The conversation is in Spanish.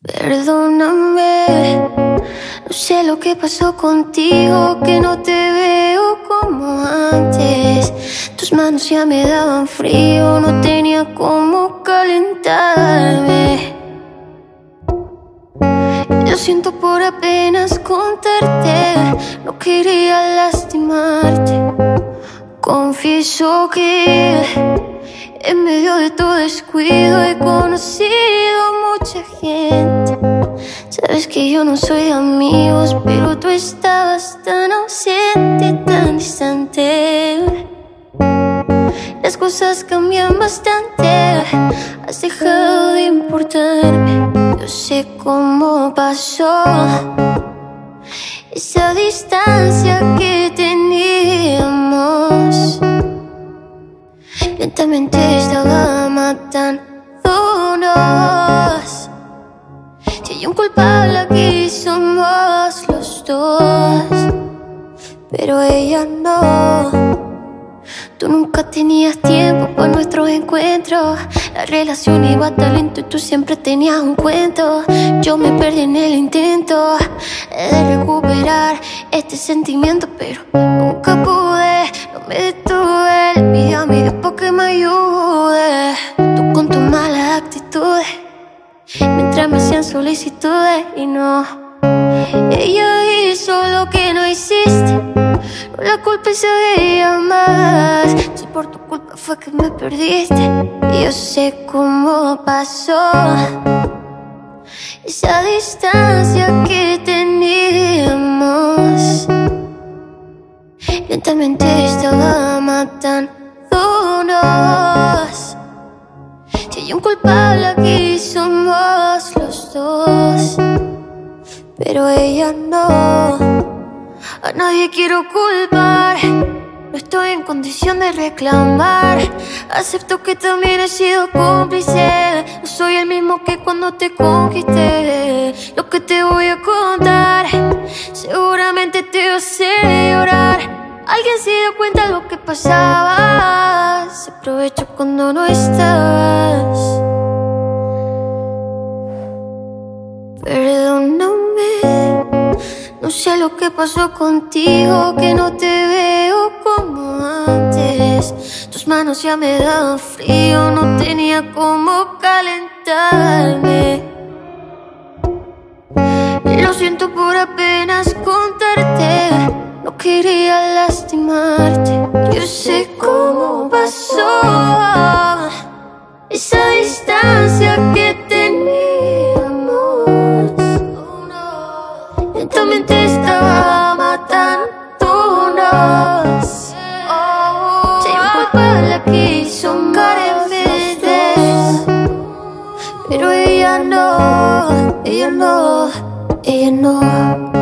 Perdóname, no sé lo que pasó contigo, que no te veo como antes. Tus manos ya me daban frío, no tenía cómo calentarme. Lo siento por apenas contarte, no quería lastimarte. Confieso que en medio de tu descuido he conocido Sabes que yo no soy de amigos, pero tú estabas tan ausente, tan distante. Las cosas cambian bastante, has dejado de importarme. Yo sé cómo pasó esa distancia que teníamos. Culpable aquí somos los dos, pero ella no. Tú nunca tenías tiempo para nuestros encuentros. La relación iba talento y tú siempre tenías un cuento. Yo me perdí en el intento de recuperar este sentimiento, pero nunca pude. No me detuve. Le pido a mi Dios que me ayude. Mientras me hacían solicitudes y no. Ella hizo lo que no hiciste. No la culpa es ella más. Si por tu culpa fue que me perdiste. Yo sé cómo pasó. Esa distancia que teníamos. Lentamente estaba matándonos. Hay un culpable aquí somos los dos. Pero ella no. A nadie quiero culpar. No estoy en condición de reclamar. Acepto que también he sido cómplice. No soy el mismo que cuando te conquisté. Lo que te voy a contar, seguramente te hace llorar. Alguien se dio cuenta de lo que pasaba. Se aprovechó cuando no estabas. Sé lo que pasó contigo, que no te veo como antes. Tus manos ya me daban frío, no tenía cómo calentarme. Lo siento por apenas contarte, no quería lastimarte. Yo sé cómo pasó esa distancia Pero ella no, ella no, ella no.